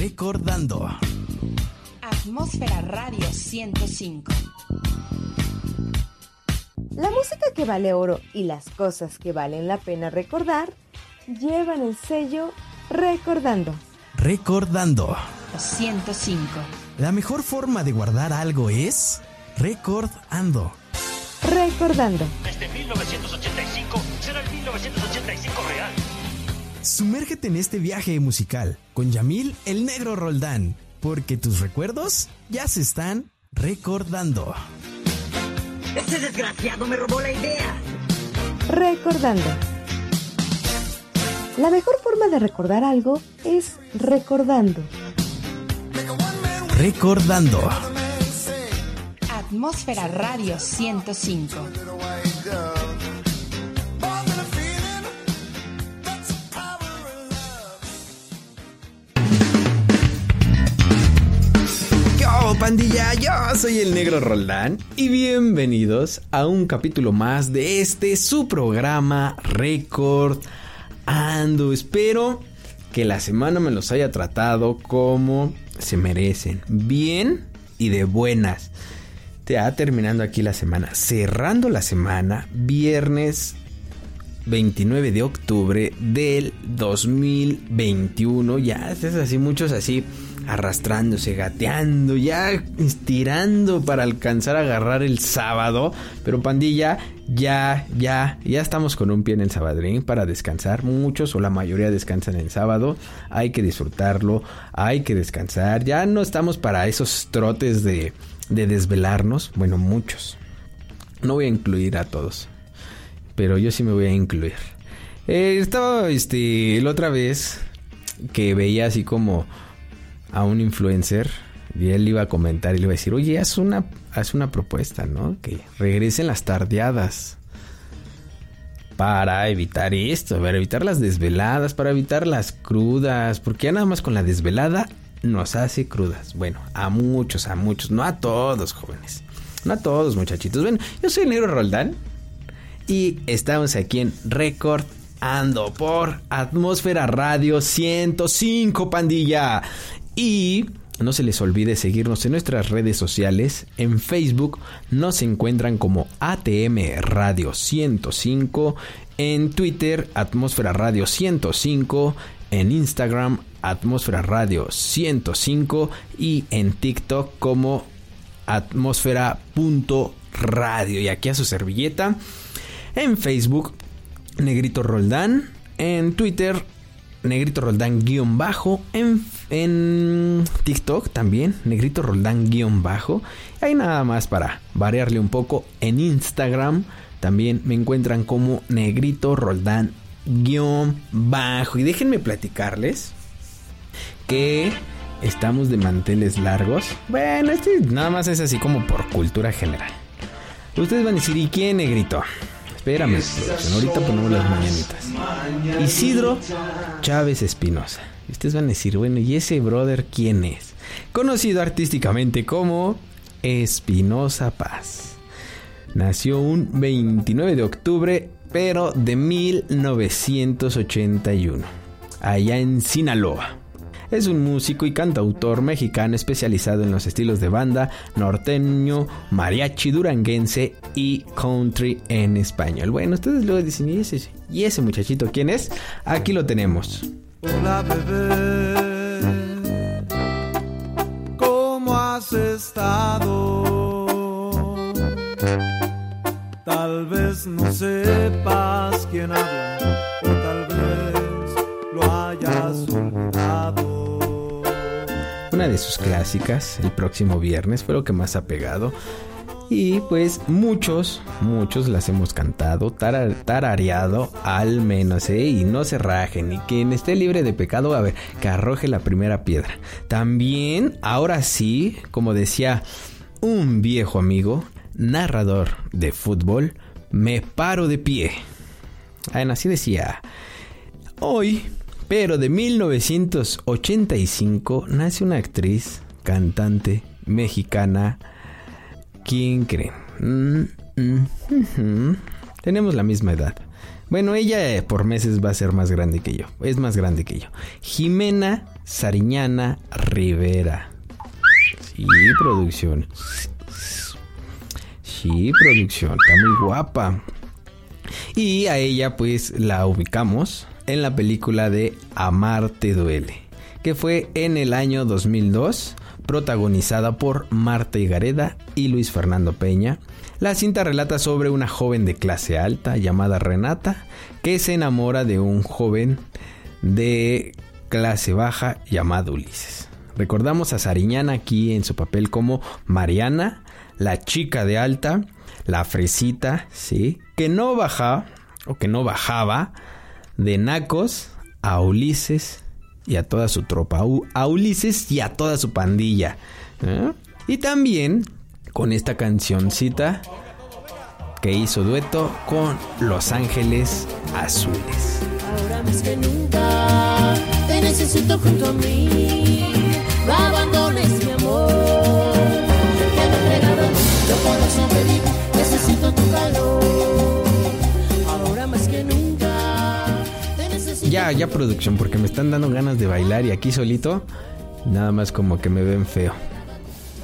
Recordando. Atmósfera Radio 105. La música que vale oro y las cosas que valen la pena recordar llevan el sello Recordando. Recordando. 105. La mejor forma de guardar algo es recordando. Recordando. Desde 1985 Sumérgete en este viaje musical con Yamil el Negro Roldán, porque tus recuerdos ya se están recordando. Ese desgraciado me robó la idea. Recordando. La mejor forma de recordar algo es recordando. Recordando. Atmósfera Radio 105. Yo soy el negro Roldán y bienvenidos a un capítulo más de este su programa Record Ando. Espero que la semana me los haya tratado como se merecen, bien y de buenas. Ya terminando aquí la semana, cerrando la semana, viernes 29 de octubre del 2021. Ya es así, muchos así arrastrándose, gateando, ya estirando para alcanzar a agarrar el sábado. Pero pandilla, ya, ya, ya estamos con un pie en el sabadrín para descansar. Muchos o la mayoría descansan el sábado. Hay que disfrutarlo, hay que descansar. Ya no estamos para esos trotes de, de desvelarnos. Bueno, muchos. No voy a incluir a todos pero yo sí me voy a incluir. Eh, estaba, este, la otra vez que veía así como a un influencer y él iba a comentar y le iba a decir, oye, haz una, una propuesta, ¿no? Que regresen las tardeadas para evitar esto, para evitar las desveladas, para evitar las crudas, porque ya nada más con la desvelada nos hace crudas. Bueno, a muchos, a muchos, no a todos, jóvenes. No a todos, muchachitos. Bueno, yo soy negro Roldán y estamos aquí en Record Ando por Atmósfera Radio 105, pandilla. Y no se les olvide seguirnos en nuestras redes sociales. En Facebook nos encuentran como ATM Radio 105. En Twitter, Atmósfera Radio 105. En Instagram, Atmósfera Radio 105. Y en TikTok como atmósfera.radio. Y aquí a su servilleta. En Facebook, Negrito Roldán. En Twitter, Negrito Roldán guion bajo. En, en TikTok también, Negrito Roldán guion bajo. Hay nada más para variarle un poco. En Instagram también me encuentran como Negrito Roldán guion bajo. Y déjenme platicarles que estamos de manteles largos. Bueno, este nada más es así como por cultura general. Ustedes van a decir, ¿y quién, Negrito? Espérame. Ahorita ponemos las mañanitas. Isidro Chávez Espinosa. Ustedes van a decir, bueno, ¿y ese brother quién es? Conocido artísticamente como Espinosa Paz. Nació un 29 de octubre, pero de 1981, allá en Sinaloa. Es un músico y cantautor mexicano especializado en los estilos de banda, norteño, mariachi duranguense y country en español. Bueno, ustedes luego dicen, ¿y ese, ¿y ese muchachito quién es? Aquí lo tenemos. Hola bebé, ¿cómo has estado? Tal vez no sepas quién habla, Una de sus clásicas, el próximo viernes, fue lo que más ha pegado. Y pues muchos, muchos las hemos cantado, tara- tarareado al menos, ¿eh? Y no se rajen. Y quien esté libre de pecado, a ver, que arroje la primera piedra. También, ahora sí, como decía un viejo amigo, narrador de fútbol, me paro de pie. Bueno, así decía. Hoy, pero de 1985, nace una actriz, cantante mexicana. ¿Quién creen? Mm, mm. Tenemos la misma edad. Bueno, ella eh, por meses va a ser más grande que yo. Es más grande que yo. Jimena Sariñana Rivera. Sí, producción. Sí, producción. Está muy guapa. Y a ella pues la ubicamos en la película de Amar te duele, que fue en el año 2002, protagonizada por Marta Higareda y Luis Fernando Peña. La cinta relata sobre una joven de clase alta llamada Renata que se enamora de un joven de clase baja llamado Ulises. Recordamos a Sariñana aquí en su papel como Mariana, la chica de alta, la fresita, ¿sí? Que no baja o que no bajaba de Nacos a Ulises y a toda su tropa, a Ulises y a toda su pandilla. ¿eh? Y también con esta cancioncita que hizo dueto con Los Ángeles Azules. Ahora más que te necesito junto a mí. Ya, ya producción, porque me están dando ganas de bailar y aquí solito, nada más como que me ven feo.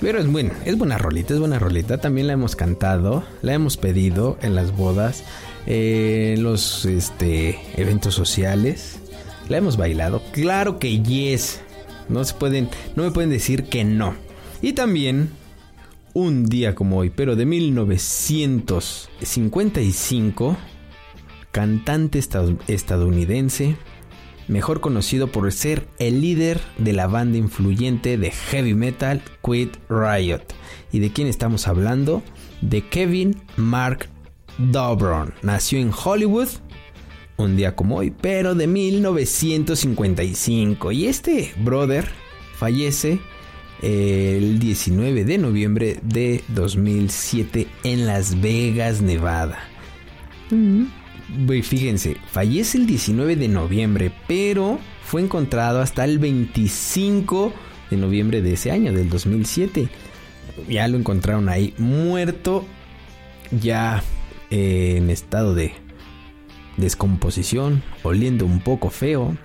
Pero es buena, es buena rolita, es buena rolita. También la hemos cantado, la hemos pedido en las bodas, eh, en los este, eventos sociales. La hemos bailado. Claro que yes. No se pueden, no me pueden decir que no. Y también un día como hoy, pero de 1955, cantante estad- estadounidense, mejor conocido por ser el líder de la banda influyente de heavy metal Quit Riot. ¿Y de quién estamos hablando? De Kevin Mark Dobron. Nació en Hollywood un día como hoy, pero de 1955. Y este brother fallece el 19 de noviembre de 2007 en Las Vegas, Nevada. Güey, Fíjense, fallece el 19 de noviembre, pero fue encontrado hasta el 25 de noviembre de ese año, del 2007. Ya lo encontraron ahí muerto, ya eh, en estado de descomposición, oliendo un poco feo,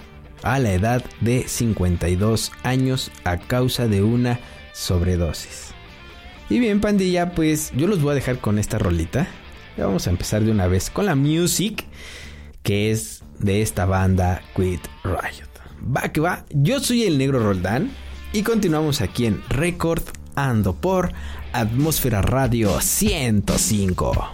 a la edad de 52 años a causa de una sobredosis. Y bien, pandilla, pues yo los voy a dejar con esta rolita. Vamos a empezar de una vez con la music, que es de esta banda Quit Riot. Va que va, yo soy el negro Roldán y continuamos aquí en Record Ando por Atmósfera Radio 105.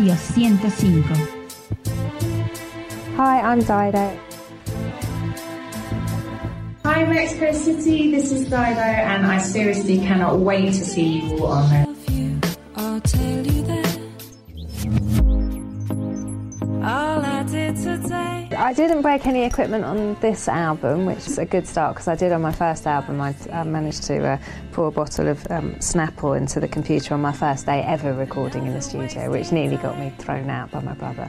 Radio 105. Hi, I'm Dido. Hi Mexico City, this is Dido and I seriously cannot wait to see you all on there. I didn't break any equipment on this album, which is a good start because I did on my first album. I, I managed to uh, pour a bottle of um, Snapple into the computer on my first day ever recording in the studio, which nearly got me thrown out by my brother.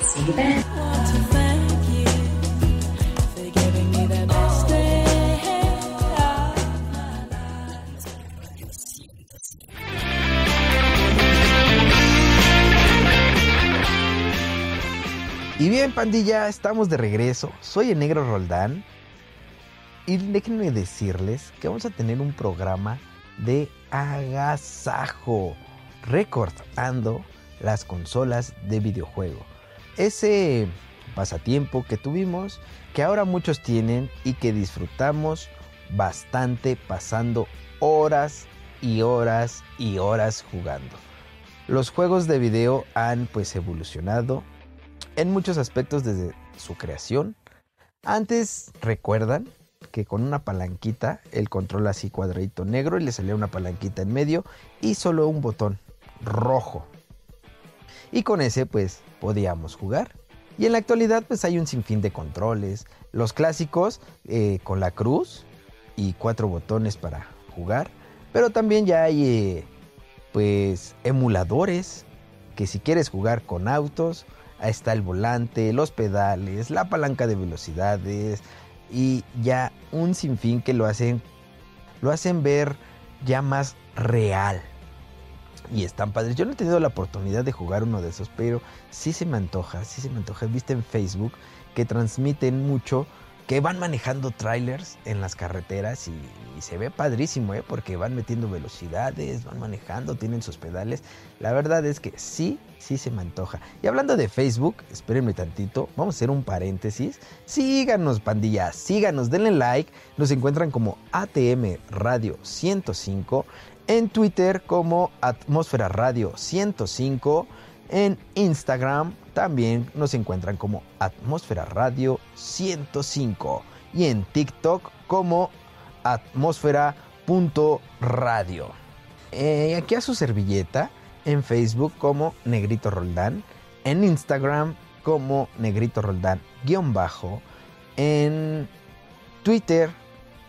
See you. Y bien, pandilla, estamos de regreso. Soy el negro Roldán. Y déjenme decirles que vamos a tener un programa de agasajo, recordando las consolas de videojuego. Ese pasatiempo que tuvimos, que ahora muchos tienen y que disfrutamos bastante pasando horas y horas y horas jugando. Los juegos de video han pues evolucionado en muchos aspectos desde su creación. Antes, recuerdan que con una palanquita, el control así cuadradito negro y le salía una palanquita en medio y solo un botón rojo. Y con ese pues podíamos jugar. Y en la actualidad pues hay un sinfín de controles. Los clásicos eh, con la cruz y cuatro botones para jugar. Pero también ya hay eh, pues emuladores que si quieres jugar con autos Ahí está el volante, los pedales, la palanca de velocidades y ya un sinfín que lo hacen lo hacen ver ya más real. Y están padres. Yo no he tenido la oportunidad de jugar uno de esos, pero sí se me antoja, sí se me antoja. Viste en Facebook que transmiten mucho, que van manejando trailers en las carreteras y, se ve padrísimo, ¿eh? porque van metiendo velocidades, van manejando, tienen sus pedales. La verdad es que sí, sí se me antoja. Y hablando de Facebook, espérenme tantito, vamos a hacer un paréntesis. Síganos, pandilla, síganos, denle like. Nos encuentran como ATM Radio 105, en Twitter como Atmósfera Radio 105, en Instagram también nos encuentran como Atmósfera Radio 105 y en TikTok como atmósfera.radio. Eh, aquí a su servilleta en Facebook como Negrito Roldán, en Instagram como Negrito Roldán guion bajo, en Twitter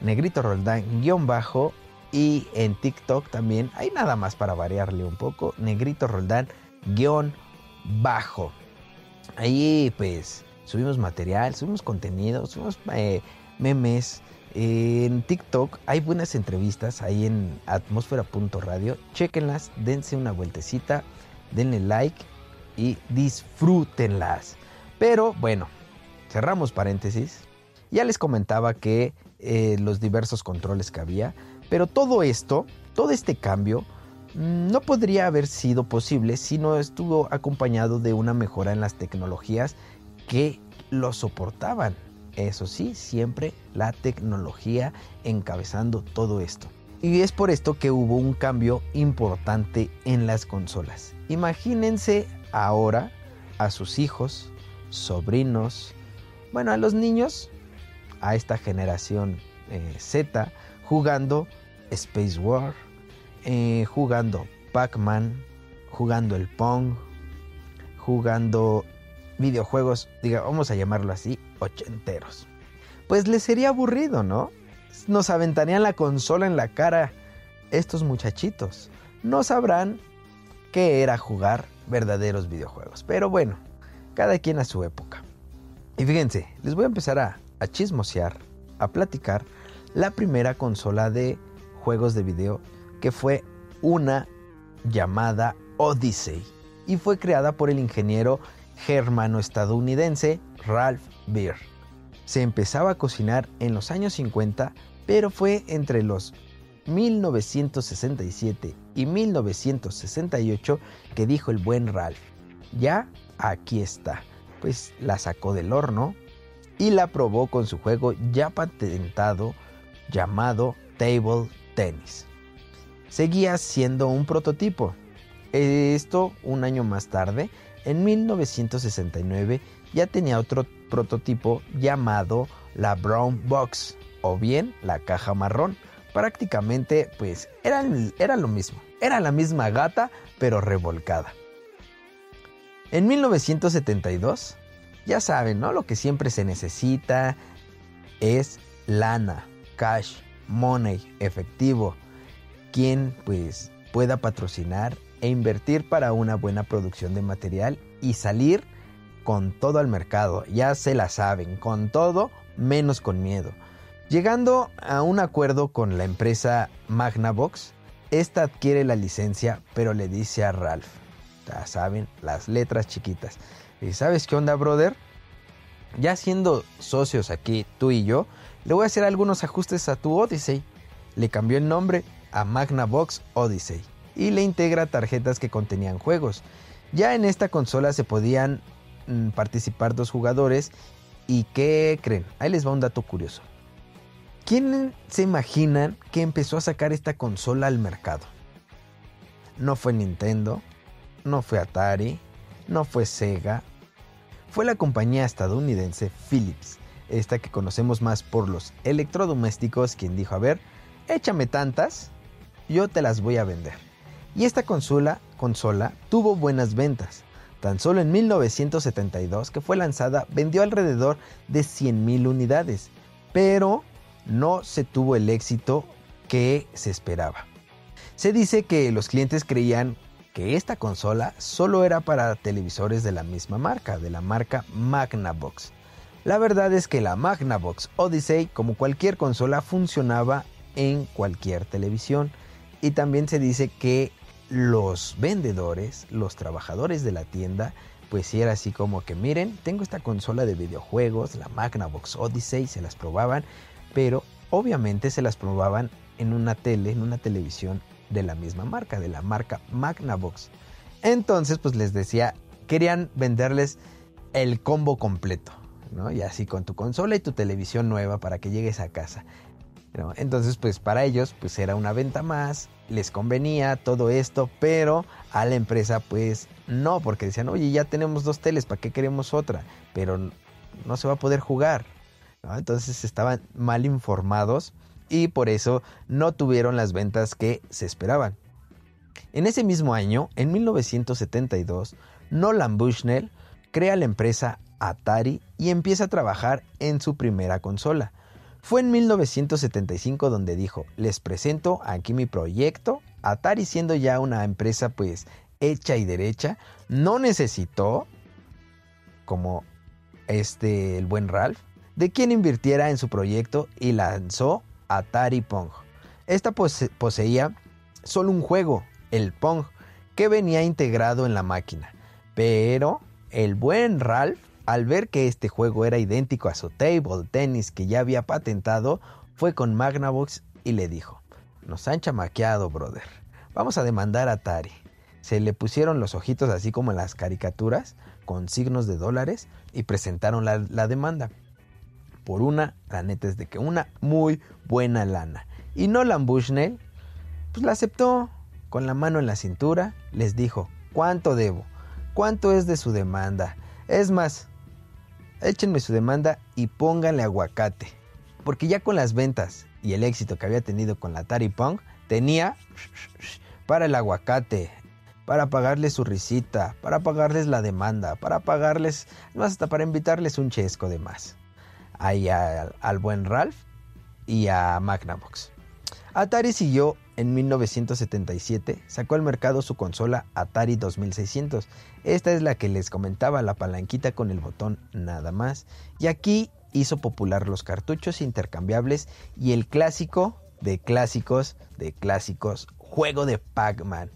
Negrito Roldán guion bajo y en TikTok también hay nada más para variarle un poco Negrito Roldán guion bajo. Ahí pues subimos material, subimos contenido, subimos eh, memes. En TikTok hay buenas entrevistas ahí en atmósfera.radio. Chequenlas, dense una vueltecita, denle like y disfrútenlas. Pero bueno, cerramos paréntesis. Ya les comentaba que eh, los diversos controles que había, pero todo esto, todo este cambio, no podría haber sido posible si no estuvo acompañado de una mejora en las tecnologías que lo soportaban. Eso sí, siempre la tecnología encabezando todo esto. Y es por esto que hubo un cambio importante en las consolas. Imagínense ahora a sus hijos, sobrinos, bueno, a los niños, a esta generación eh, Z, jugando Space War, eh, jugando Pac-Man, jugando el Pong, jugando videojuegos, diga, vamos a llamarlo así, ochenteros. Pues les sería aburrido, ¿no? Nos aventarían la consola en la cara estos muchachitos. No sabrán qué era jugar verdaderos videojuegos. Pero bueno, cada quien a su época. Y fíjense, les voy a empezar a, a chismosear, a platicar la primera consola de juegos de video que fue una llamada Odyssey y fue creada por el ingeniero germano-estadounidense Ralph Beer. Se empezaba a cocinar en los años 50, pero fue entre los 1967 y 1968 que dijo el buen Ralph, ya aquí está. Pues la sacó del horno y la probó con su juego ya patentado llamado Table Tennis. Seguía siendo un prototipo Esto un año más tarde, en 1969, ya tenía otro prototipo llamado la Brown Box o bien la caja marrón. Prácticamente pues era, era lo mismo, era la misma gata pero revolcada. En 1972, ya saben, ¿no? Lo que siempre se necesita es lana, cash, money, efectivo. Quien pues pueda patrocinar e invertir para una buena producción de material y salir con todo al mercado. Ya se la saben, con todo menos con miedo. Llegando a un acuerdo con la empresa Magnavox, esta adquiere la licencia, pero le dice a Ralph, ya saben, las letras chiquitas. ¿Y sabes qué onda, brother? Ya siendo socios aquí, tú y yo, le voy a hacer algunos ajustes a tu Odyssey. Le cambió el nombre a Magnavox Odyssey y le integra tarjetas que contenían juegos. Ya en esta consola se podían mm, participar dos jugadores y ¿qué creen? Ahí les va un dato curioso. ¿Quién se imaginan que empezó a sacar esta consola al mercado? No fue Nintendo, no fue Atari, no fue Sega, fue la compañía estadounidense Philips, esta que conocemos más por los electrodomésticos, quien dijo, a ver, échame tantas, yo te las voy a vender. Y esta consola, consola tuvo buenas ventas. Tan solo en 1972 que fue lanzada vendió alrededor de 100.000 unidades, pero no se tuvo el éxito que se esperaba. Se dice que los clientes creían que esta consola solo era para televisores de la misma marca, de la marca Magnavox. La verdad es que la Magnavox Odyssey, como cualquier consola, funcionaba en cualquier televisión. Y también se dice que los vendedores, los trabajadores de la tienda, pues sí era así como que miren, tengo esta consola de videojuegos, la Magnavox Odyssey, se las probaban, pero obviamente se las probaban en una tele, en una televisión de la misma marca, de la marca Magnavox. Entonces, pues les decía, querían venderles el combo completo, ¿no? Y así con tu consola y tu televisión nueva para que llegues a casa. Entonces, pues para ellos, pues era una venta más, les convenía todo esto, pero a la empresa, pues no, porque decían, oye, ya tenemos dos teles, ¿para qué queremos otra? Pero no se va a poder jugar. Entonces estaban mal informados y por eso no tuvieron las ventas que se esperaban. En ese mismo año, en 1972, Nolan Bushnell crea la empresa Atari y empieza a trabajar en su primera consola. Fue en 1975 donde dijo, les presento aquí mi proyecto. Atari siendo ya una empresa pues hecha y derecha, no necesitó, como este el buen Ralph, de quien invirtiera en su proyecto y lanzó Atari Pong. Esta pose poseía solo un juego, el Pong, que venía integrado en la máquina. Pero el buen Ralph, al ver que este juego era idéntico a su table tennis que ya había patentado, fue con Magnavox y le dijo, nos han chamaqueado, brother. Vamos a demandar a Atari. Se le pusieron los ojitos así como en las caricaturas, con signos de dólares, y presentaron la, la demanda por una, la neta es de que una muy buena lana. Y Nolan Bushnell, pues la aceptó con la mano en la cintura, les dijo, ¿cuánto debo? ¿Cuánto es de su demanda? Es más, échenme su demanda y pónganle aguacate. Porque ya con las ventas y el éxito que había tenido con la Atari Pong, tenía para el aguacate, para pagarles su risita, para pagarles la demanda, para pagarles, más hasta para invitarles un chesco de más ahí al, al buen Ralph y a Magnavox. Atari siguió en 1977, sacó al mercado su consola Atari 2600. Esta es la que les comentaba, la palanquita con el botón nada más. Y aquí hizo popular los cartuchos intercambiables y el clásico de clásicos de clásicos, juego de Pac-Man.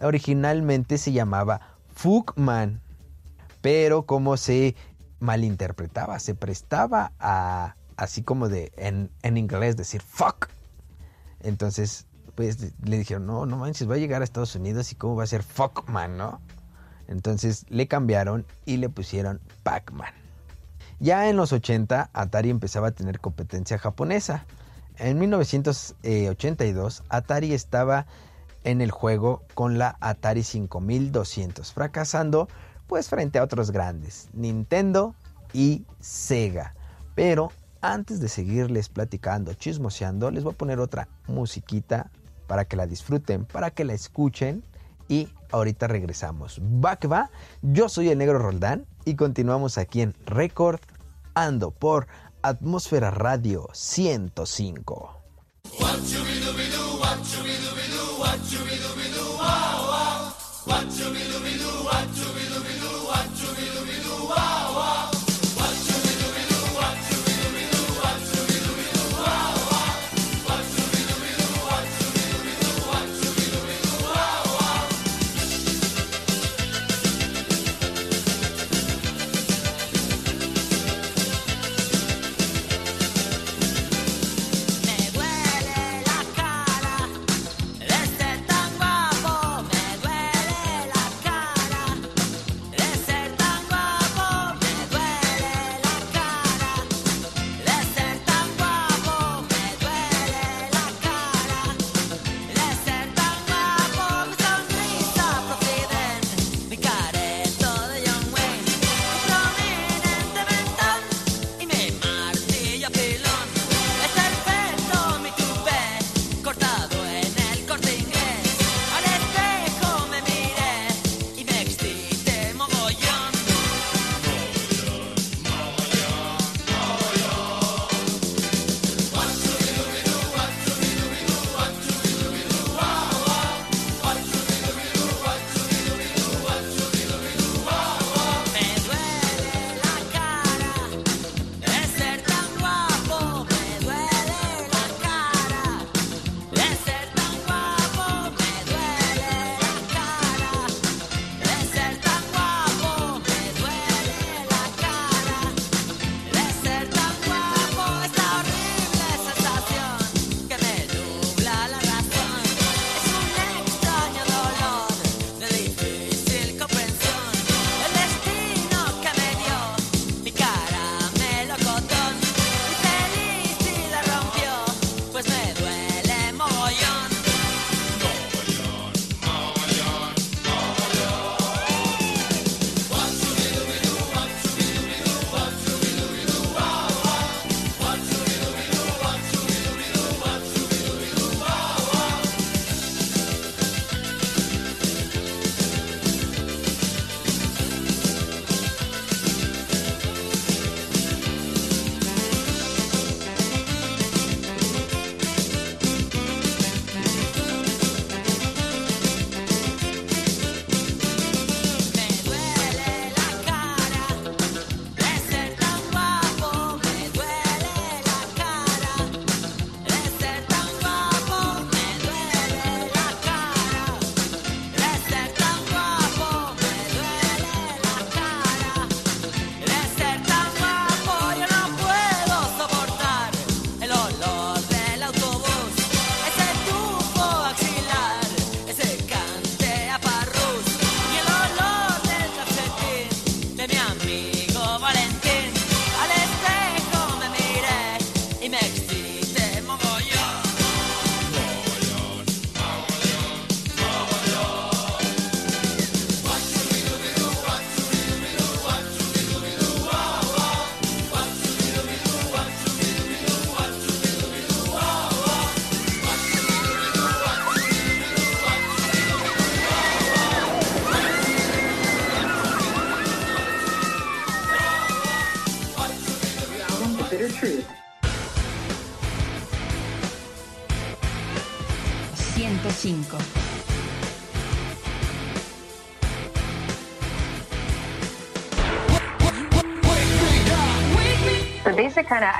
Originalmente se llamaba Fugman, pero como se malinterpretaba, se prestaba a, así como de, en, en inglés, decir fuck. Entonces, pues, le dijeron, no, no manches, va a llegar a Estados Unidos y cómo va a ser Fuckman, ¿no? Entonces le cambiaron y le pusieron Pac-Man. Ya en los 80 Atari empezaba a tener competencia japonesa. En 1982 Atari estaba en el juego con la Atari 5200, fracasando pues frente a otros grandes, Nintendo y Sega. Pero antes de seguirles platicando, chismoseando, les voy a poner otra musiquita para que la disfruten, para que la escuchen y ahorita regresamos. Va que va, yo soy el negro Roldán y continuamos aquí en Record Ando por Atmósfera Radio 105.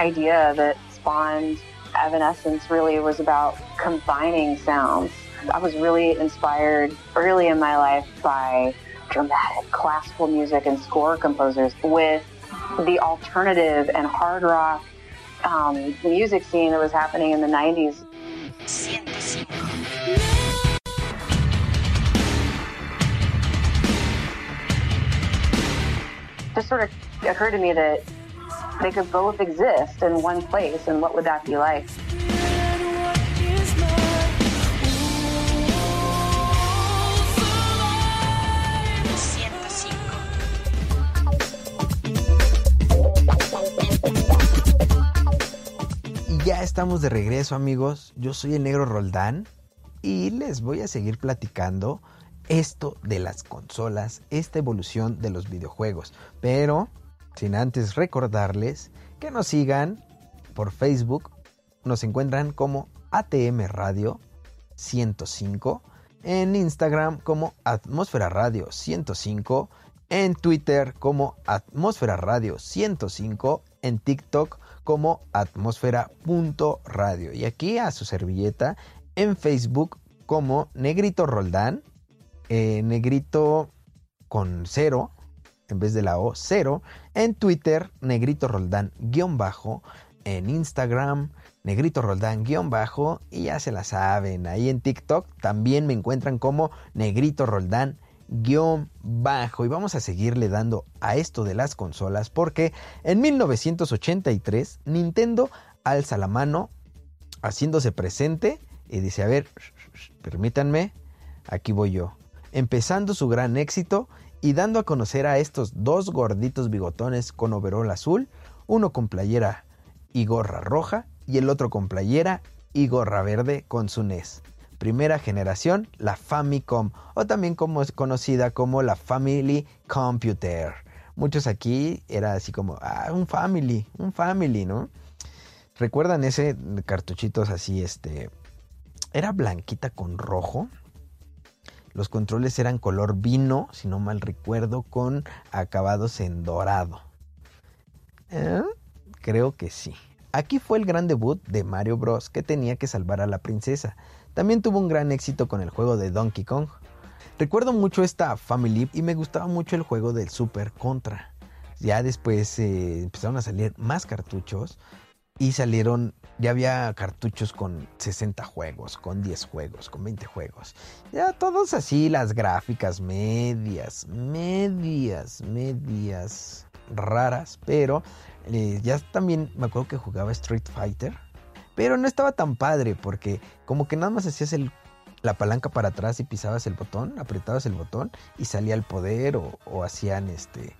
idea that spawned Evanescence really was about combining sounds. I was really inspired early in my life by dramatic classical music and score composers with the alternative and hard rock um, music scene that was happening in the 90s. Just sort of occurred to me that they could both exist in one place, and what would that be like? ya estamos de regreso amigos, yo soy el negro Roldán y les voy a seguir platicando esto de las consolas, esta evolución de los videojuegos. Pero sin antes recordarles que nos sigan por Facebook, nos encuentran como ATM Radio 105, en Instagram como Atmósfera Radio 105, en Twitter como Atmósfera Radio 105, en TikTok como atmósfera.radio. Y aquí a su servilleta en Facebook como Negrito Roldán, eh, Negrito con cero, en vez de la O, cero. En Twitter, Negrito Roldán guion bajo. En Instagram, Negrito Roldán guion bajo. Y ya se la saben, ahí en TikTok también me encuentran como Negrito Roldán guion bajo y vamos a seguirle dando a esto de las consolas porque en 1983 Nintendo alza la mano haciéndose presente y dice a ver permítanme aquí voy yo empezando su gran éxito y dando a conocer a estos dos gorditos bigotones con overol azul uno con playera y gorra roja y el otro con playera y gorra verde con su NES primera generación, la Famicom, o también como es conocida como la Family Computer. Muchos aquí era así como, ah, un Family, un Family, ¿no? ¿Recuerdan ese cartuchitos así, este, era blanquita con rojo? Los controles eran color vino, si no mal recuerdo, con acabados en dorado. ¿Eh? Creo que sí. Aquí fue el gran debut de Mario Bros. que tenía que salvar a la princesa. También tuvo un gran éxito con el juego de Donkey Kong. Recuerdo mucho esta Family y me gustaba mucho el juego del Super Contra. Ya después eh, empezaron a salir más cartuchos y salieron, ya había cartuchos con 60 juegos, con 10 juegos, con 20 juegos. Ya todos así, las gráficas medias, medias, medias raras, pero eh, ya también me acuerdo que jugaba Street Fighter pero no estaba tan padre porque como que nada más hacías el, la palanca para atrás y pisabas el botón, apretabas el botón y salía el poder o, hacían este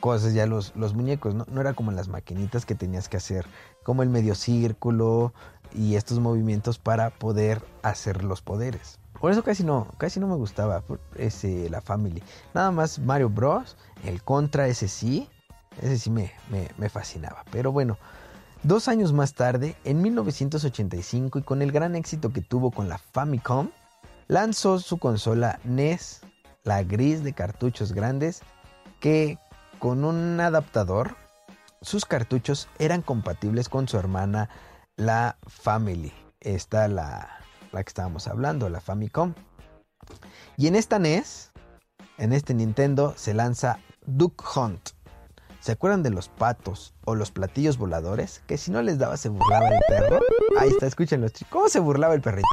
cosas ya los, los muñecos, ¿no? no era como las maquinitas que tenías que hacer como el medio círculo y estos movimientos para poder hacer los poderes. Por eso casi no, casi no me gustaba ese, la Family. Nada más Mario Bros. El Contra, ese sí. Ese sí me, me fascinaba. Pero bueno, Dos años más tarde, en 1985 y con el gran éxito que tuvo con la Famicom, lanzó su consola NES, la gris de cartuchos grandes, que con un adaptador, sus cartuchos eran compatibles con su hermana, la Family. Esta la, la que estábamos hablando, la Famicom. Y en esta NES, en este Nintendo, se lanza Duck Hunt ¿Se acuerdan de los patos o los platillos voladores? Que si no les daba se burlaba el perro. Ahí está, escúchenlo. ¿Cómo se burlaba el perrito?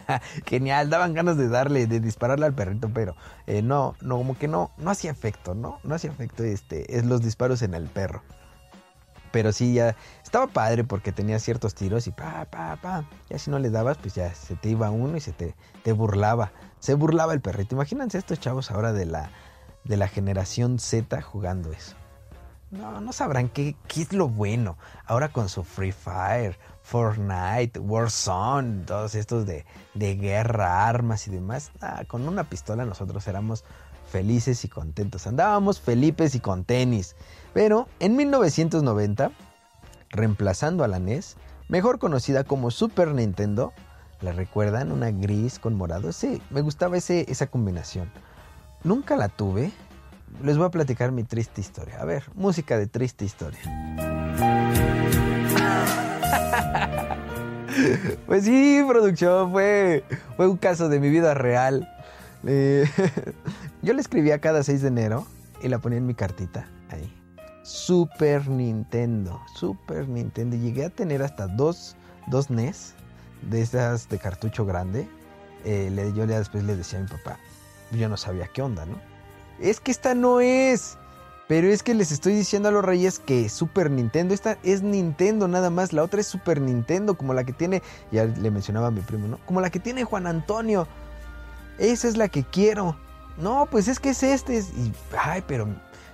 Genial, daban ganas de darle, de dispararle al perrito, pero eh, no, no, como que no, no hacía efecto, ¿no? No hacía efecto este, es los disparos en el perro. Pero sí, ya estaba padre porque tenía ciertos tiros y pa, pa, pa. Ya si no le dabas, pues ya se te iba uno y se te, te burlaba. Se burlaba el perrito. Imagínense estos chavos ahora de la, de la generación Z jugando eso. No, no sabrán qué, qué es lo bueno. Ahora con su Free Fire, Fortnite, Warzone, todos estos de, de guerra, armas y demás. Ah, con una pistola nosotros éramos felices y contentos. Andábamos felipes y con tenis. Pero en 1990, reemplazando a la NES, mejor conocida como Super Nintendo, ¿la recuerdan? Una gris con morado. Sí, me gustaba ese, esa combinación. Nunca la tuve. Les voy a platicar mi triste historia. A ver, música de triste historia. Pues sí, producción, fue, fue un caso de mi vida real. Yo le escribía cada 6 de enero y la ponía en mi cartita ahí. Super Nintendo, Super Nintendo. Llegué a tener hasta dos, dos NES de esas de cartucho grande. Eh, yo le, después le decía a mi papá, yo no sabía qué onda, ¿no? Es que esta no es. Pero es que les estoy diciendo a los reyes que Super Nintendo, esta es Nintendo nada más, la otra es Super Nintendo, como la que tiene, ya le mencionaba a mi primo, ¿no? Como la que tiene Juan Antonio. Esa es la que quiero. No, pues es que es este. Y, ay, pero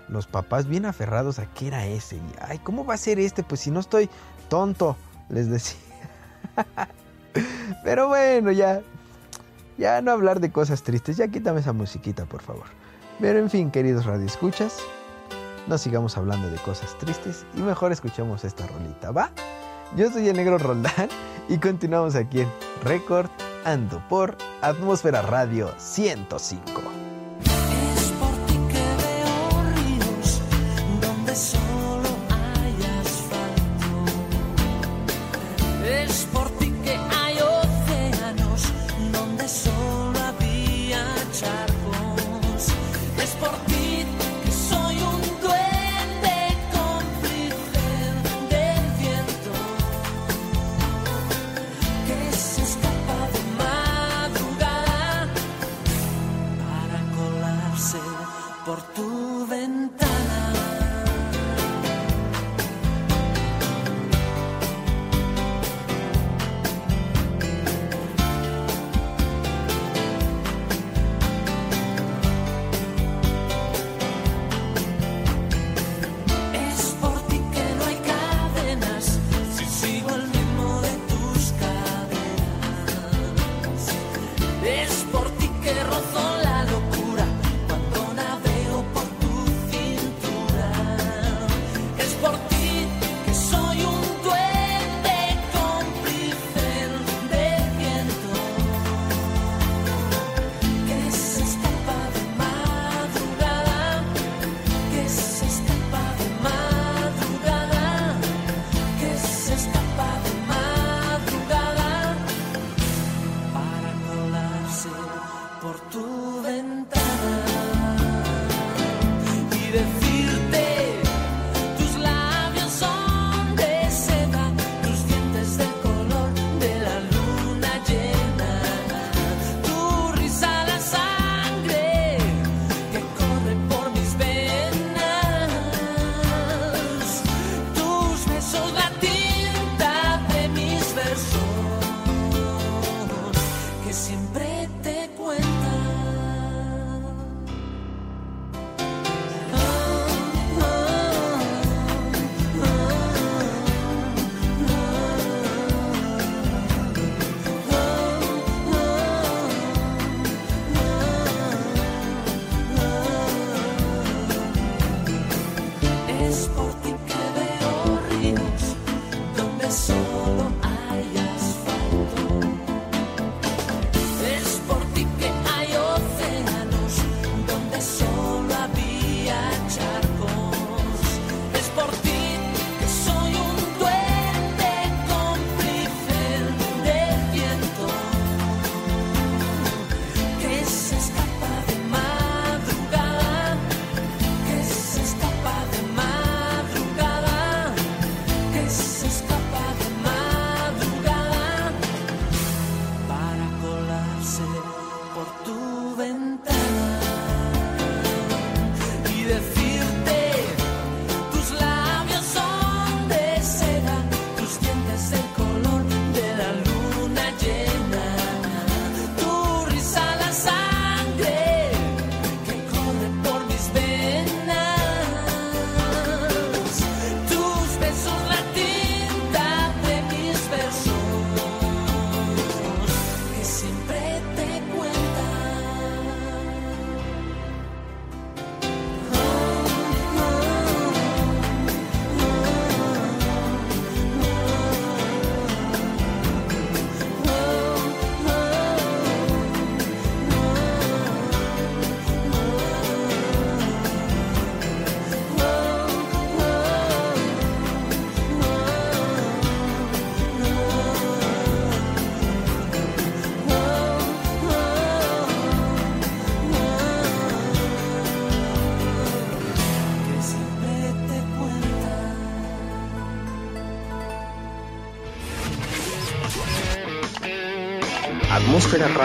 los papás bien aferrados a que era ese. Y, ay, ¿cómo va a ser este? Pues si no estoy tonto, les decía. Pero bueno, ya. Ya no hablar de cosas tristes. Ya quítame esa musiquita, por favor. Pero en fin, queridos radioescuchas no sigamos hablando de cosas tristes y mejor escuchemos esta rolita, ¿va? Yo soy el negro Roldán y continuamos aquí en Record Ando por Atmósfera Radio 105.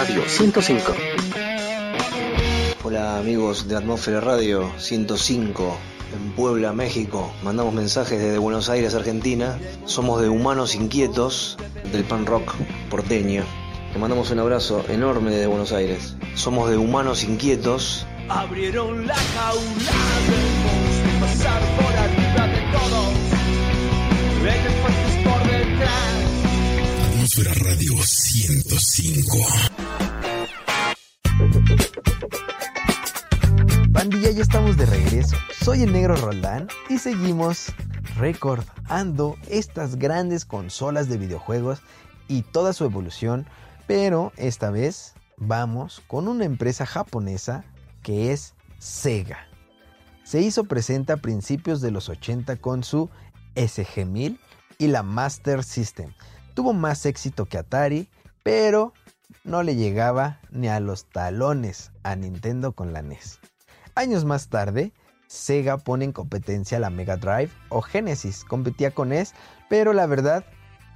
Radio 105. Hola amigos de Atmósfera Radio 105 en Puebla, México. Mandamos mensajes desde Buenos Aires, Argentina. Somos de Humanos Inquietos del pan rock porteño. Te mandamos un abrazo enorme desde Buenos Aires. Somos de Humanos Inquietos. Abrieron la jaula, pasar por de todos. Atmósfera Radio 105. Pandilla, ya estamos de regreso. Soy el negro Roldán y seguimos recordando estas grandes consolas de videojuegos y toda su evolución, pero esta vez vamos con una empresa japonesa que es Sega. Se hizo presente a principios de los 80 con su SG-1000 y la Master System. Tuvo más éxito que Atari, pero no le llegaba ni a los talones a Nintendo con la NES. Años más tarde, Sega pone en competencia la Mega Drive o Genesis. Competía con NES, pero la verdad,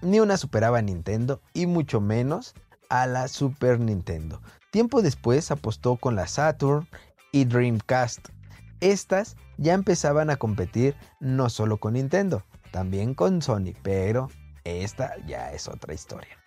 ni una superaba a Nintendo y mucho menos a la Super Nintendo. Tiempo después apostó con la Saturn y Dreamcast. Estas ya empezaban a competir no solo con Nintendo, también con Sony, pero esta ya es otra historia.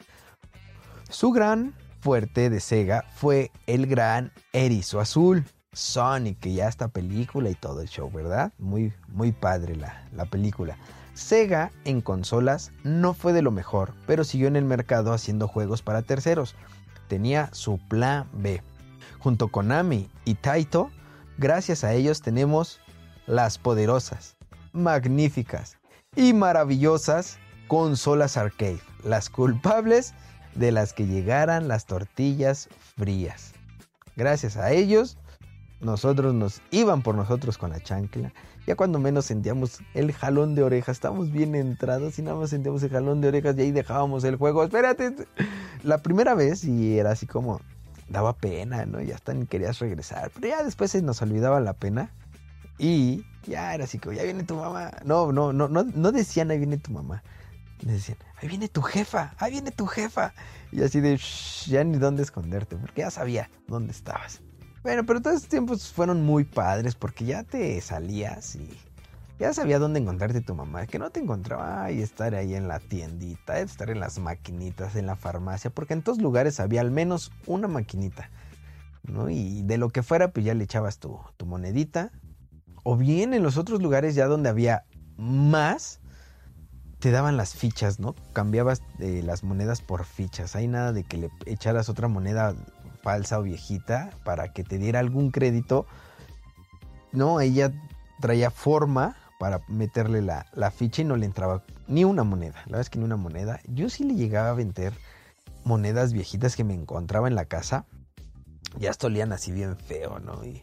Su gran fuerte de Sega fue el gran erizo azul. Sonic, que ya está película y todo el show, ¿verdad? Muy, muy padre la, la película. Sega en consolas no fue de lo mejor, pero siguió en el mercado haciendo juegos para terceros. Tenía su plan B. Junto con Konami y Taito, gracias a ellos tenemos las poderosas, magníficas y maravillosas consolas arcade, las culpables de las que llegaran las tortillas frías. Gracias a ellos, nosotros nos iban por nosotros con la chancla. Ya cuando menos sentíamos el jalón de orejas, estábamos bien entrados y nada más sentíamos el jalón de orejas y ahí dejábamos el juego. Espérate, la primera vez y era así como daba pena, ¿no? Ya hasta ni querías regresar, pero ya después se nos olvidaba la pena y ya era así como, ya viene tu mamá. No, no, no, no, no decían ahí viene tu mamá. Decían, ahí viene tu jefa, ahí viene tu jefa. Y así de, ya ni dónde esconderte, porque ya sabía dónde estabas. Bueno, pero todos estos tiempos fueron muy padres porque ya te salías y ya sabía dónde encontrarte tu mamá. Que no te encontraba y estar ahí en la tiendita, estar en las maquinitas, en la farmacia, porque en todos lugares había al menos una maquinita. ¿no? Y de lo que fuera, pues ya le echabas tu, monedita. O bien en los otros lugares ya donde había más, te daban las fichas, ¿no? Cambiabas eh, las monedas por fichas. Hay nada de que le echaras otra moneda falsa o viejita para que te diera algún crédito. No, ella traía forma para meterle la, la, ficha y no le entraba ni una moneda. La verdad es que ni una moneda. Yo sí le llegaba a vender monedas viejitas que me encontraba en la casa. Ya olían así bien feo, ¿no? Y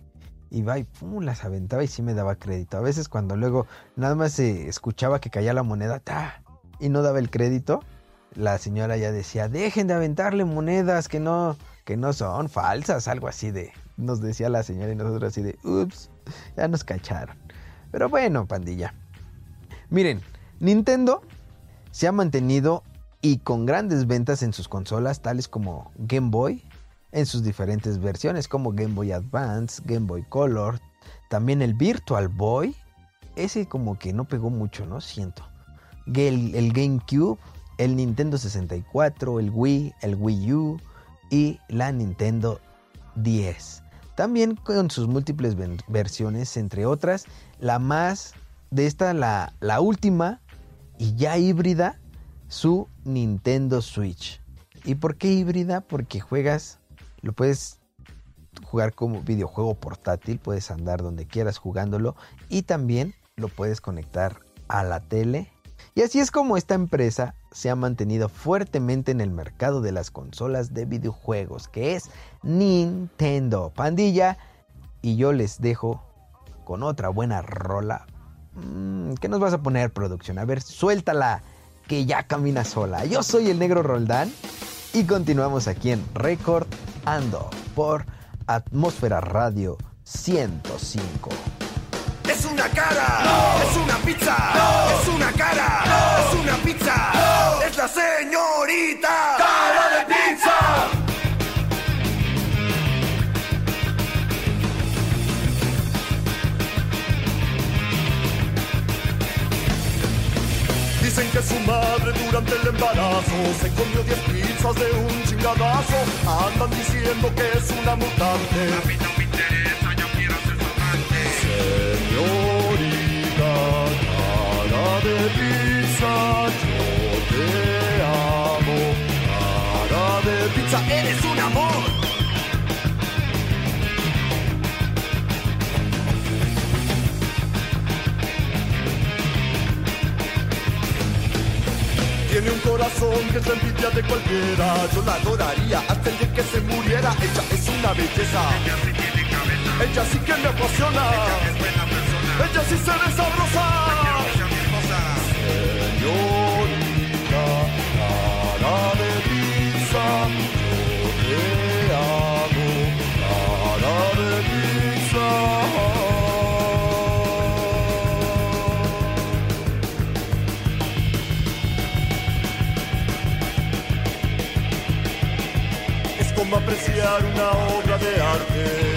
iba y pum, las aventaba y sí me daba crédito. A veces cuando luego nada más se escuchaba que caía la moneda, ¡ta! y no daba el crédito, la señora ya decía, dejen de aventarle monedas que no, que no son falsas, algo así de, nos decía la señora y nosotros así de, ups, ya nos cacharon. Pero bueno, pandilla. Miren, Nintendo se ha mantenido y con grandes ventas en sus consolas, tales como Game Boy, en sus diferentes versiones, como Game Boy Advance, Game Boy Color, también el Virtual Boy, ese como que no pegó mucho, ¿no? Siento. El, el GameCube, el Nintendo 64, el Wii, el Wii U y la Nintendo 10. También con sus múltiples versiones, entre otras, la más de esta, la, la última y ya híbrida, su Nintendo Switch. ¿Y por qué híbrida? Porque juegas, lo puedes jugar como videojuego portátil, puedes andar donde quieras jugándolo y también lo puedes conectar a la tele. Y así es como esta empresa se ha mantenido fuertemente en el mercado de las consolas de videojuegos, que es Nintendo Pandilla. Y yo les dejo con otra buena rola. Mm, ¿Qué nos vas a poner, producción? A ver, suéltala, que ya camina sola. Yo soy el negro Roldán y continuamos aquí en Record Ando por Atmósfera Radio 105. Es una cara, es una pizza, es una cara, es una pizza, es la señorita cara de pizza. Dicen que su madre durante el embarazo se comió 10 pizzas de un chingadazo. Andan diciendo que es una mutante. A mí no me interesa, Lolita, cara de pizza, yo te amo. Cara de pizza, eres un amor. Tiene un corazón que se envidia de cualquiera. Yo la adoraría hasta el día que se muriera. Ella es una belleza. Ella sí tiene cabeza. Ella sí que me apasiona sí se ve sabrosa. Señorita, cara de pizza, yo te amo. Cara de pizza. es como apreciar una obra de arte.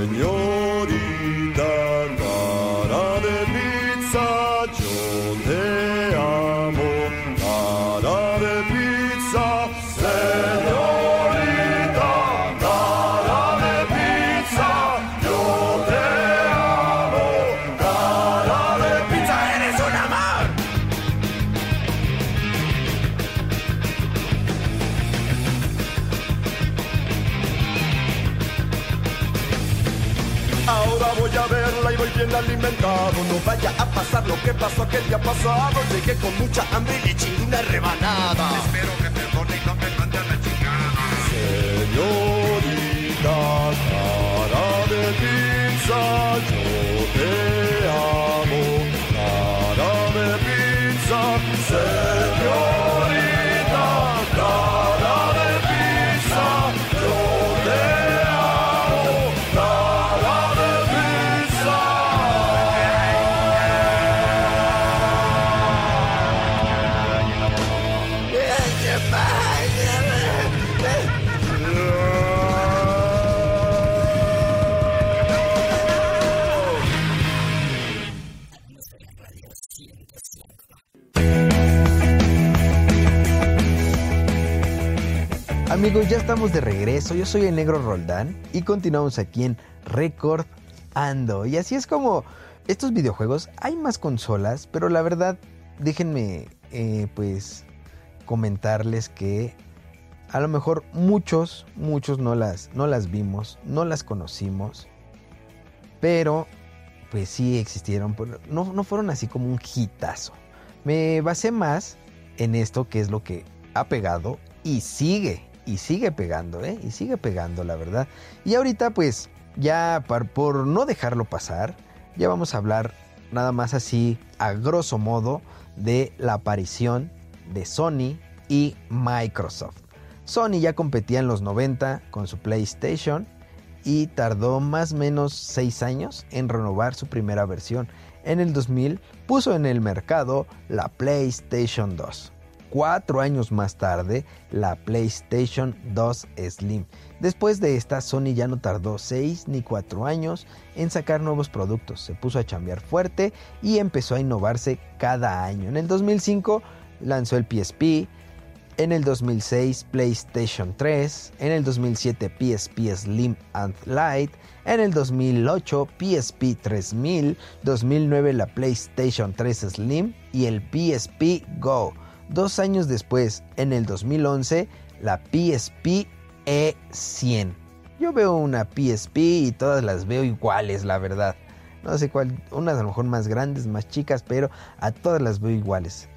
Señorita, pasar lo que pasó aquel día pasado. Llegué con mucha hambre y le chingué una rebanada. Espero que perdone y no me mande a la chingada. Señorita, cara de pizza, yo te amo. Cara de pizza, Amigos, ya estamos de regreso. Yo soy el negro Roldán y continuamos aquí en Record Ando. Y así es como estos videojuegos, hay más consolas, pero la verdad, déjenme eh, pues comentarles que a lo mejor muchos, muchos no las, no las vimos, no las conocimos, pero pues sí existieron, no, no fueron así como un hitazo. Me basé más en esto que es lo que ha pegado y sigue, y sigue pegando, ¿eh? Y sigue pegando, la verdad. Y ahorita pues ya por no dejarlo pasar, ya vamos a hablar nada más así a grosso modo de la aparición de Sony y Microsoft. Sony ya competía en los 90 con su PlayStation y tardó más o menos 6 años en renovar su primera versión. En el 2000 puso en el mercado la PlayStation 2. Cuatro años más tarde, la PlayStation 2 Slim. Después de esta, Sony ya no tardó 6 ni 4 años en sacar nuevos productos. Se puso a chambear fuerte y empezó a innovarse cada año. En el 2005 lanzó el PSP, en el 2006 PlayStation 3, en el 2007 PSP Slim and Lite, en el 2008 PSP 3000, 2009 la PlayStation 3 Slim y el PSP Go. Dos años después, en el 2011, la PSP E100. Yo veo una PSP y todas las veo iguales, la verdad. No sé cuál, unas a lo mejor más grandes, más chicas, pero a todas las veo iguales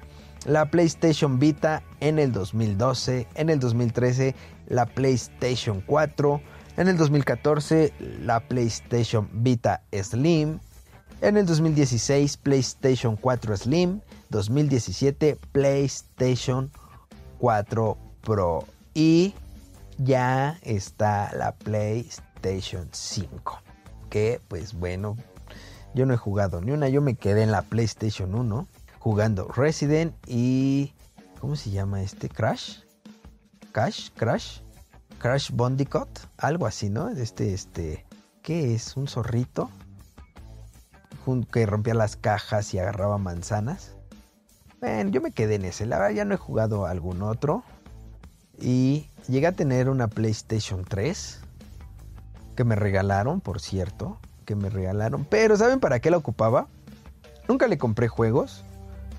la PlayStation Vita en el 2012, en el 2013 la PlayStation 4, en el 2014 la PlayStation Vita Slim, en el 2016 PlayStation 4 Slim, 2017 PlayStation 4 Pro y ya está la PlayStation 5, que pues bueno, yo no he jugado ni una, yo me quedé en la PlayStation 1 jugando Resident y ¿cómo se llama este? Crash, Crash, Crash, Crash Bandicoot, algo así, ¿no? Este, este, ¿qué es? Un zorrito. que rompía las cajas y agarraba manzanas. Bueno, yo me quedé en ese. La verdad ya no he jugado algún otro. Y llegué a tener una PlayStation 3 que me regalaron, por cierto, que me regalaron. Pero ¿saben para qué la ocupaba? Nunca le compré juegos.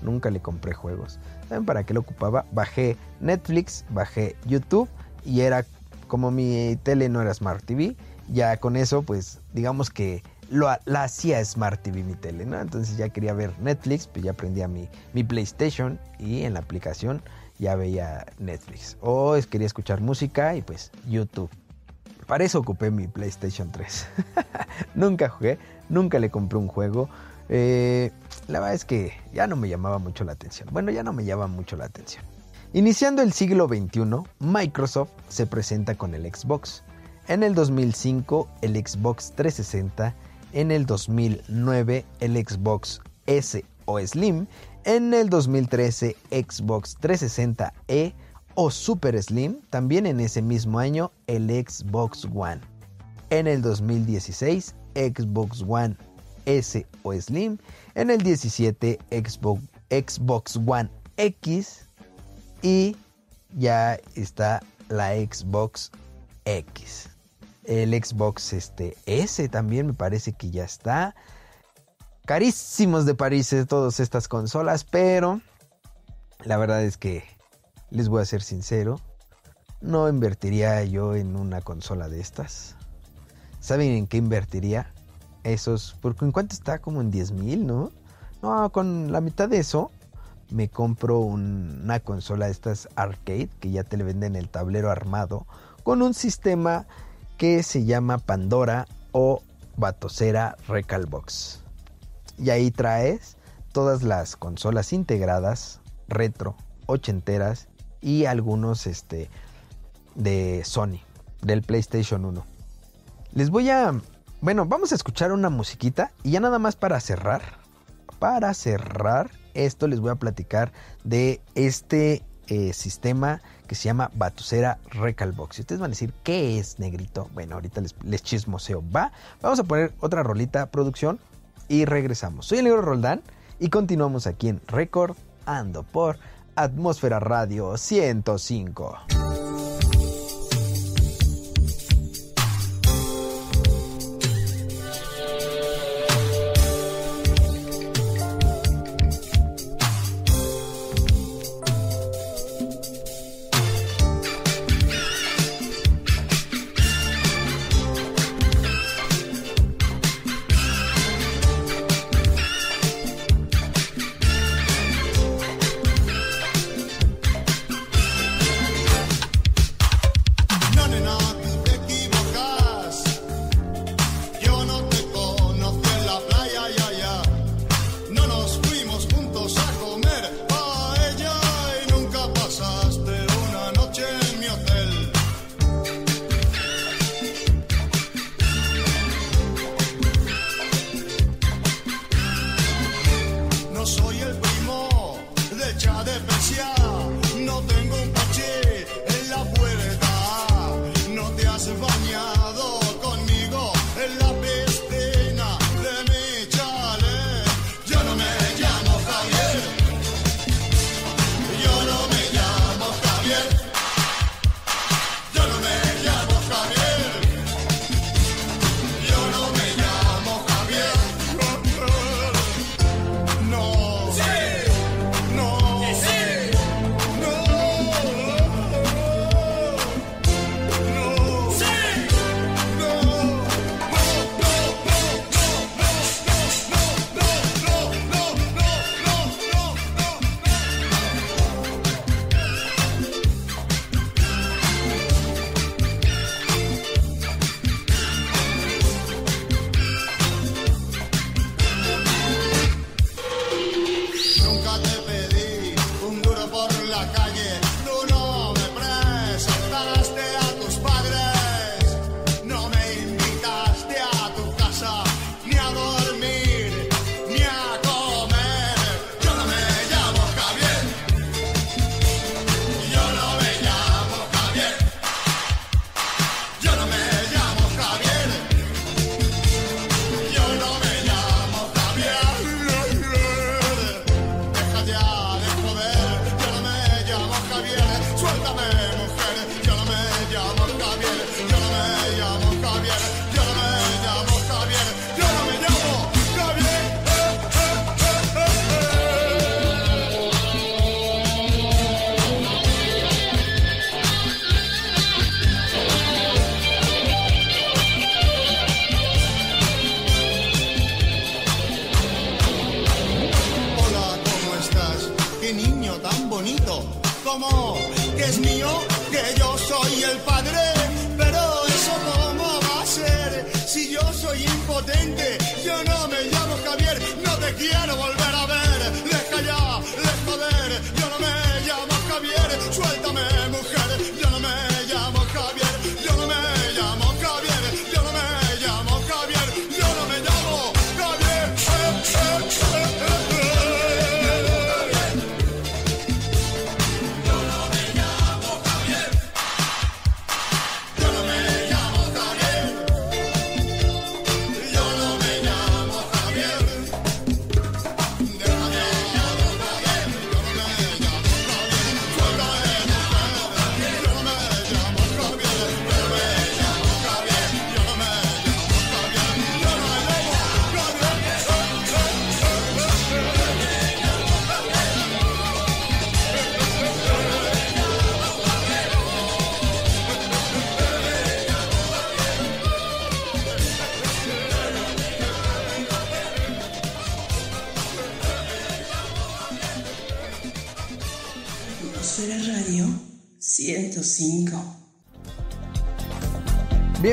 Nunca le compré juegos. ¿Saben para qué lo ocupaba? Bajé Netflix, bajé YouTube y era como mi tele no era Smart TV. Ya con eso, pues digamos que lo, la hacía Smart TV mi tele, ¿no? Entonces ya quería ver Netflix, pues ya prendía mi, mi PlayStation y en la aplicación ya veía Netflix. O quería escuchar música y pues YouTube. Para eso ocupé mi PlayStation 3. nunca jugué, nunca le compré un juego. Eh, la verdad es que ya no me llamaba mucho la atención. Bueno, ya no me llama mucho la atención. Iniciando el siglo XXI, Microsoft se presenta con el Xbox. En el 2005 el Xbox 360, en el 2009 el Xbox S o Slim, en el 2013 Xbox 360e o Super Slim, también en ese mismo año el Xbox One. En el 2016 Xbox One S o Slim, en el 17 Xbox, Xbox One X y ya está la Xbox X. El Xbox este, S también me parece que ya está. Carísimos de París eh, todas estas consolas, pero la verdad es que les voy a ser sincero, no invertiría yo en una consola de estas. ¿Saben en qué invertiría? Esos, porque en cuánto está como en 10 mil, ¿no? No, con la mitad de eso me compro un- una consola de estas arcade que ya te le venden el tablero armado con un sistema que se llama Pandora o Batocera Recalbox. Y ahí traes todas las consolas integradas, retro, ochenteras y algunos este, de Sony, del PlayStation 1. Les voy a... Bueno, vamos a escuchar una musiquita y ya nada más para cerrar. Para cerrar esto les voy a platicar de este eh, sistema que se llama Batucera Recalbox. Y ustedes van a decir, ¿qué es negrito? Bueno, ahorita les, les chismoseo. Va, vamos a poner otra rolita, producción, y regresamos. Soy el negro Roldán y continuamos aquí en Record Ando por Atmósfera Radio 105.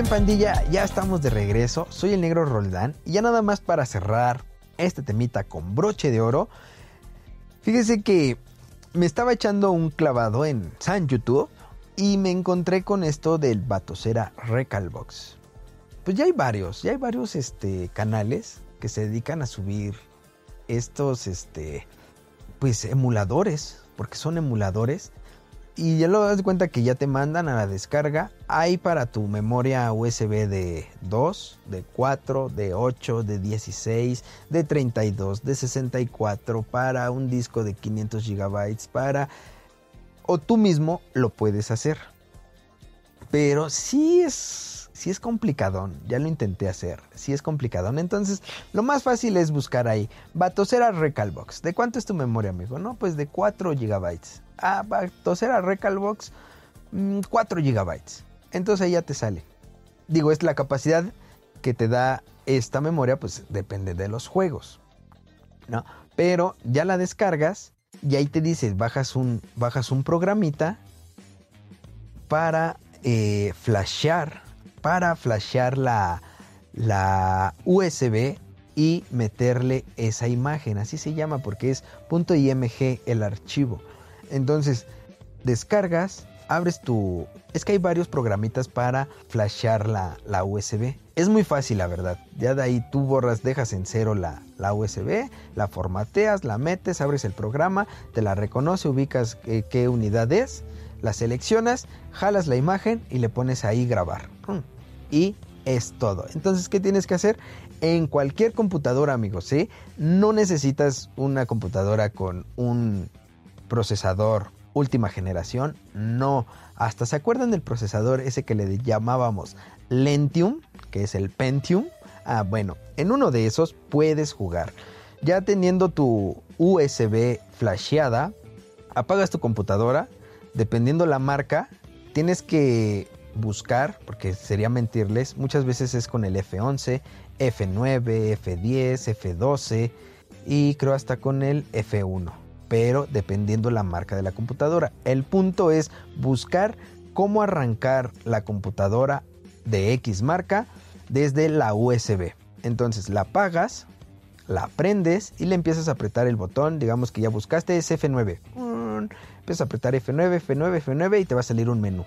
Pandilla, ya estamos de regreso. Soy el negro Roldán. Y ya nada más para cerrar este temita con broche de oro. Fíjese que me estaba echando un clavado en San YouTube y me encontré con esto del Batocera Recalbox. Pues ya hay varios, ya hay varios este, canales que se dedican a subir estos este, pues emuladores, porque son emuladores. Y ya lo das cuenta que ya te mandan a la descarga. Hay para tu memoria USB de 2, de 4, de 8, de 16, de 32, de 64, para un disco de 500 GB, para... O tú mismo lo puedes hacer. Pero sí es, sí es complicadón. Ya lo intenté hacer. Sí es complicadón. Entonces, lo más fácil es buscar ahí. Batocera Recalbox. ¿De cuánto es tu memoria, amigo? No, pues de 4 GB. Ah, Batocera Recalbox. mm, 4 GB. Entonces ahí ya te sale. Digo, es la capacidad que te da esta memoria, pues depende de los juegos. ¿No? Pero ya la descargas y ahí te dices, bajas un, bajas un programita para eh, flashear, para flashear la, la USB y meterle esa imagen. Así se llama porque es .img el archivo. Entonces, descargas, abres tu... Es que hay varios programitas para flashear la, la USB. Es muy fácil, la verdad. Ya de ahí tú borras, dejas en cero la, la USB, la formateas, la metes, abres el programa, te la reconoce, ubicas eh, qué unidad es, la seleccionas, jalas la imagen y le pones ahí grabar. Y es todo. Entonces, ¿qué tienes que hacer? En cualquier computadora, amigos, ¿sí? No necesitas una computadora con un procesador última generación. No. Hasta se acuerdan del procesador ese que le llamábamos Lentium, que es el Pentium. Ah, bueno, en uno de esos puedes jugar. Ya teniendo tu USB flasheada, apagas tu computadora. Dependiendo la marca, tienes que buscar, porque sería mentirles, muchas veces es con el F11, F9, F10, F12 y creo hasta con el F1 pero dependiendo la marca de la computadora. El punto es buscar cómo arrancar la computadora de X marca desde la USB. Entonces la apagas, la prendes y le empiezas a apretar el botón. Digamos que ya buscaste ese F9. Mm, Empiezas a apretar F9, F9, F9 y te va a salir un menú.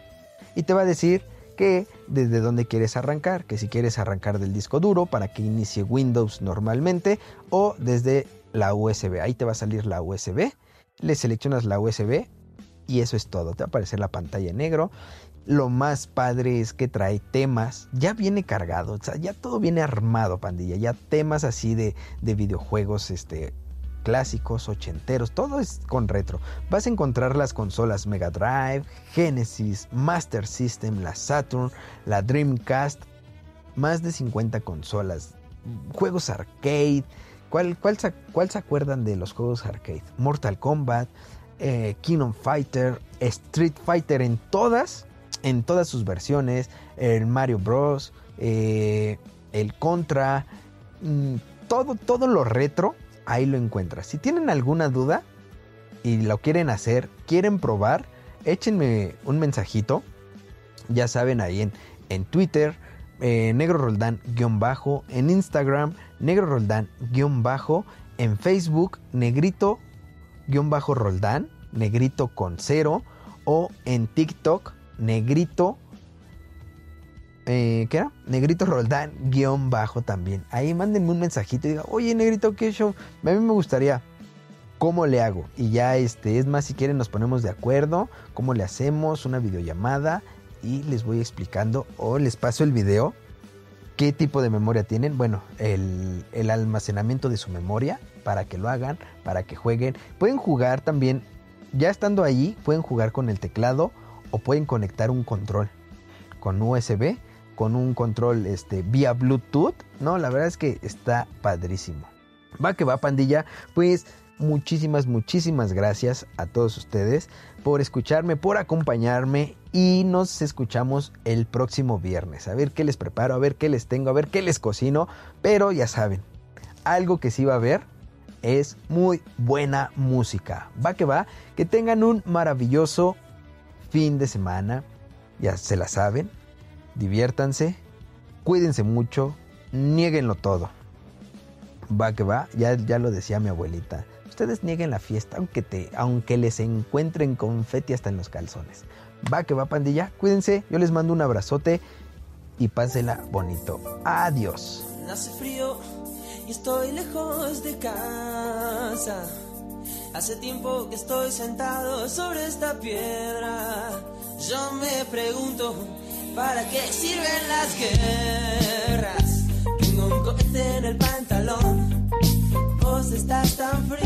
Y te va a decir que desde dónde quieres arrancar, que si quieres arrancar del disco duro para que inicie Windows normalmente o desde la USB. Ahí te va a salir la USB, le seleccionas la USB y eso es todo. Te va a aparecer la pantalla en negro. Lo más padre es que trae temas, ya viene cargado, o sea, ya todo viene armado, pandilla, ya temas así de, de videojuegos este, clásicos, ochenteros, todo es con retro. Vas a encontrar las consolas Mega Drive, Genesis, Master System, la Saturn, la Dreamcast, más de 50 consolas, juegos arcade. ¿Cuál, cuál, se, acuerdan de los juegos arcade? Mortal Kombat, eh, Kingdom Fighter, Street Fighter en todas, en todas sus versiones, el Mario Bros, eh, el Contra, mm, todo, todo lo retro, ahí lo encuentras. Si tienen alguna duda y lo quieren hacer, quieren probar, échenme un mensajito. Ya saben, ahí en, en Twitter, eh, Negro Roldán guion bajo, en Instagram, Negro Roldán guion bajo, en Facebook, Negrito guion bajo Roldán, Negrito con cero, o en TikTok, Negrito, eh, ¿qué era? Negrito Roldán guion bajo también. Ahí mándenme un mensajito y digan, oye Negrito, ¿qué show? A mí me gustaría. ¿Cómo le hago? Y ya este, es más, si quieren nos ponemos de acuerdo, cómo le hacemos, una videollamada y les voy explicando o les paso el video qué tipo de memoria tienen. Bueno, el, el, almacenamiento de su memoria para que lo hagan, para que jueguen. Pueden jugar también, ya estando allí, pueden jugar con el teclado o pueden conectar un control con USB, con un control este, vía Bluetooth. No, la verdad es que está padrísimo. Va que va, pandilla. Pues muchísimas, muchísimas gracias a todos ustedes por escucharme, por acompañarme y nos escuchamos el próximo viernes. A ver qué les preparo, a ver qué les tengo, a ver qué les cocino. Pero ya saben, algo que sí va a haber es muy buena música. Va que va, que tengan un maravilloso fin de semana. Ya se la saben, diviértanse, cuídense mucho, nieguenlo todo. Va que va, ya, ya lo decía mi abuelita ustedes nieguen la fiesta, aunque, te, aunque les encuentren confeti hasta en los calzones. Va que va, pandilla. Cuídense, yo les mando un abrazote y pásela bonito. Adiós. Hace frío y estoy lejos de casa. Hace tiempo que estoy sentado sobre esta piedra. Yo me pregunto, ¿para qué sirven las guerras? Tengo un cohete en el pantalón Vos estás tan fría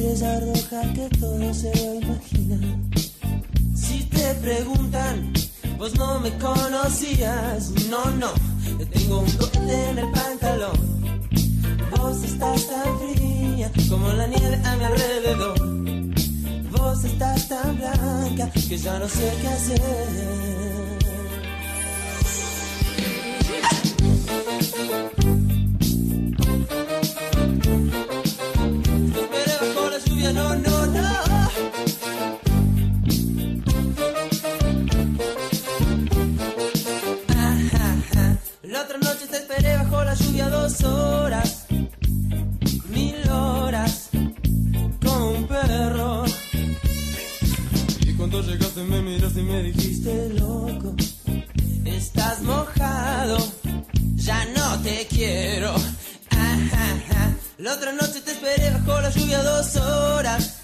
estrella roja que todo se lo imagina. Si te preguntan, vos no me conocías, no, no, te tengo un cohete en el pantalón. Vos estás tan fría como la nieve a mi alrededor. Vos estás tan blanca que ya no sé qué hacer. Dos horas, mil horas, como un perro. Y cuando llegaste me miraste y me dijiste, loco, estás mojado, ya no te quiero. La otra noche te esperé bajo la lluvia dos horas,